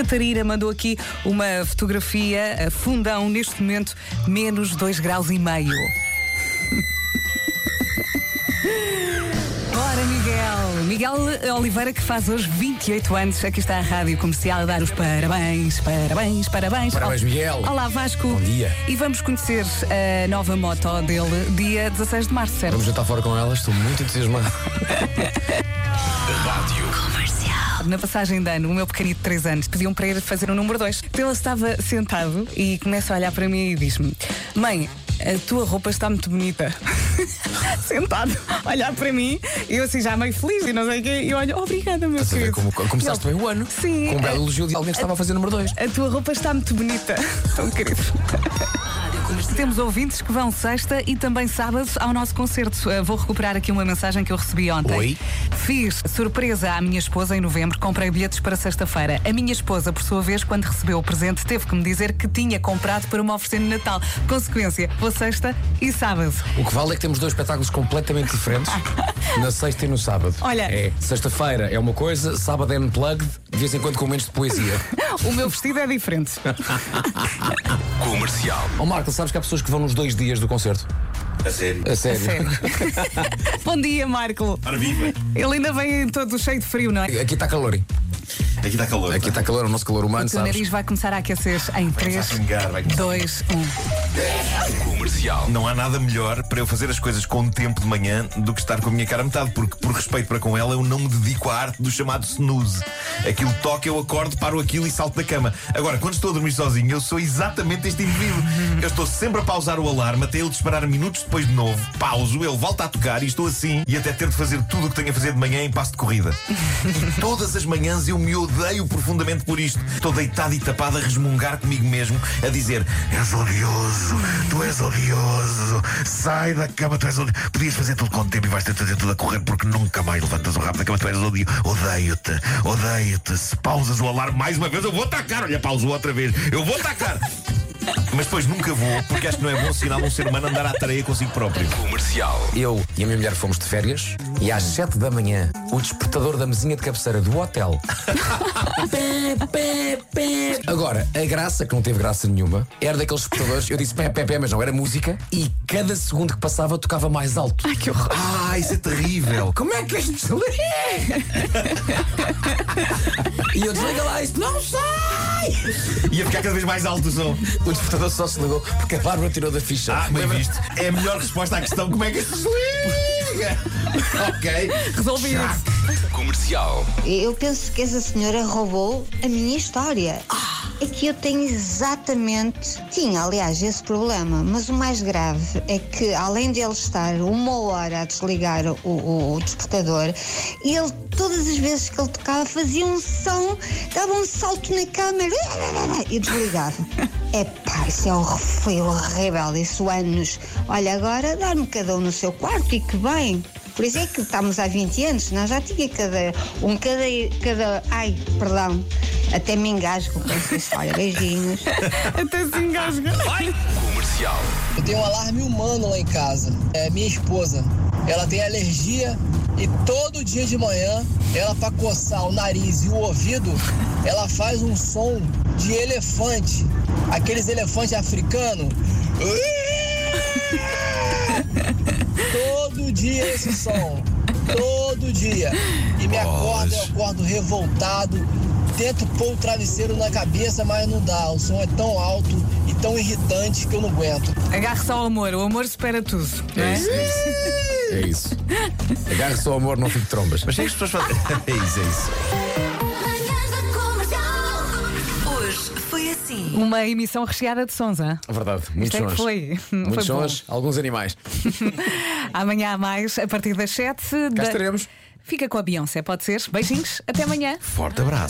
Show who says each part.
Speaker 1: Catarina mandou aqui uma fotografia, a fundão, neste momento, menos 2 graus e meio. Ora, Miguel. Miguel Oliveira, que faz hoje 28 anos. Aqui está a Rádio Comercial a dar os parabéns, parabéns, parabéns.
Speaker 2: Parabéns, Miguel.
Speaker 1: Olá, Vasco.
Speaker 2: Bom dia.
Speaker 1: E vamos conhecer a nova moto dele dia 16 de março, certo?
Speaker 2: Vamos jantar fora com elas, estou muito entusiasmado.
Speaker 1: Na passagem de ano, o meu pequenito de 3 anos pediu-me para ir fazer o número 2. Então ele estava sentado e começa a olhar para mim e diz-me: Mãe, a tua roupa está muito bonita. Sentado, a olhar para mim, e eu assim já meio feliz e não sei o quê. E olho, obrigada, meu
Speaker 2: Estás
Speaker 1: querido.
Speaker 2: como começaste bem o ano?
Speaker 1: Sim.
Speaker 2: Com um belo elogio de alguém que estava a fazer número 2.
Speaker 1: A tua roupa está muito bonita. Tão querido. Temos ouvintes que vão sexta e também sábado ao nosso concerto. Uh, vou recuperar aqui uma mensagem que eu recebi ontem.
Speaker 2: Oi.
Speaker 1: Fiz surpresa à minha esposa em novembro, comprei bilhetes para sexta-feira. A minha esposa, por sua vez, quando recebeu o presente, teve que me dizer que tinha comprado para me oferecer no Natal. Consequência, vou sexta e sábado.
Speaker 2: O que vale é que temos dois espetáculos completamente diferentes na sexta e no sábado.
Speaker 1: Olha-
Speaker 2: É, sexta-feira é uma coisa, sábado é unplugged, de vez em quando com momentos de poesia.
Speaker 1: O meu vestido é diferente.
Speaker 3: Comercial.
Speaker 2: Ó Marco, sabes que há pessoas que vão nos dois dias do concerto?
Speaker 3: A sério.
Speaker 2: A sério.
Speaker 1: Sério. Bom dia, Marco.
Speaker 3: Ora viva.
Speaker 1: Ele ainda vem todo cheio de frio, não é?
Speaker 2: Aqui está calor, hein?
Speaker 3: Aqui está calor.
Speaker 2: Aqui está calor, o nosso calor humano,
Speaker 1: O teu
Speaker 2: sabes?
Speaker 1: nariz vai começar a aquecer em 3,
Speaker 3: começar a pingar, vai começar.
Speaker 1: 2, 1.
Speaker 3: Comercial. Não há nada melhor para eu fazer as coisas com tempo de manhã do que estar com a minha cara a metade, porque por respeito para com ela eu não me dedico à arte do chamado snooze. Aquilo toca, eu acordo, paro aquilo e salto da cama. Agora, quando estou a dormir sozinho, eu sou exatamente este indivíduo. Eu estou sempre a pausar o alarme até ele disparar minutos depois de novo. Pauso, ele volta a tocar e estou assim e até ter de fazer tudo o que tenho a fazer de manhã em passo de corrida. E todas as manhãs eu me odeio profundamente por isto. Estou deitado e tapado a resmungar comigo mesmo, a dizer: És odioso, tu és odioso, sai da cama, tu és odioso. Podias fazer tudo com tempo e vais ter de fazer tudo a correr porque nunca mais levantas o rabo da cama, tu és odioso. Odeio-te, odeio-te. Se pausas o alarme mais uma vez, eu vou atacar. Olha, pausou outra vez, eu vou atacar. Mas depois nunca vou, porque acho que não é bom sinal um ser humano andar à tareia consigo próprio.
Speaker 4: Comercial.
Speaker 2: Eu e a minha mulher fomos de férias e às 7 da manhã o despertador da mesinha de cabeceira do hotel. pé, pé, pé. Agora, a graça, que não teve graça nenhuma, era daqueles despertadores, eu disse pé, pé, pé, mas não era música, e cada segundo que passava tocava mais alto.
Speaker 1: Ai, que horror.
Speaker 3: Ah, isso é terrível.
Speaker 2: Como é que isto se? E eu desliga lá isto, não sai!
Speaker 3: Ia ficar cada vez mais alto o som.
Speaker 2: O despertador só se ligou porque a Bárbara tirou da ficha.
Speaker 3: Ah, bem visto. É a melhor resposta à questão: como é que se liga? ok.
Speaker 1: Resolvi isso.
Speaker 4: Comercial.
Speaker 5: Eu penso que essa senhora roubou a minha história. É que eu tenho exatamente. Tinha, aliás, esse problema, mas o mais grave é que, além de ele estar uma hora a desligar o, o- o despertador, ele, todas as vezes que ele tocava, fazia um som, dava um salto na câmera e desligava. É pá, isso é horr- foi horrível, isso anos. Olha, agora dá-me cada um no seu quarto e que bem. Por isso é que estamos há 20 anos, nós já tinha cada um, cada, cada, ai, perdão, até me engasgo com essa história. Beijinhos.
Speaker 1: Até se engasga.
Speaker 4: Comercial.
Speaker 6: Eu tenho um alarme humano lá em casa. É minha esposa. Ela tem alergia e todo dia de manhã, ela para coçar o nariz e o ouvido, ela faz um som de elefante. Aqueles elefantes africanos. Todo dia esse som. Todo dia. E me acorda, eu acordo revoltado. Tento pôr o travesseiro na cabeça, mas não dá. O som é tão alto e tão irritante que eu não aguento.
Speaker 1: Agarre-se ao amor. O amor supera tudo. Não é?
Speaker 2: É isso. Agarre-se ao amor, não fique trombas.
Speaker 3: Mas é que as pessoas fazem. É isso, é isso.
Speaker 7: Hoje foi assim.
Speaker 1: Uma emissão recheada de sons, hein?
Speaker 2: Verdade, muitos
Speaker 1: é
Speaker 2: sons.
Speaker 1: foi.
Speaker 2: Muitos
Speaker 1: Foi bom.
Speaker 2: sons, alguns animais.
Speaker 1: Amanhã há mais, a partir das 7.
Speaker 2: Cá estaremos.
Speaker 1: Fica com a Beyoncé, pode ser? Beijinhos, até amanhã.
Speaker 3: Forte abraço.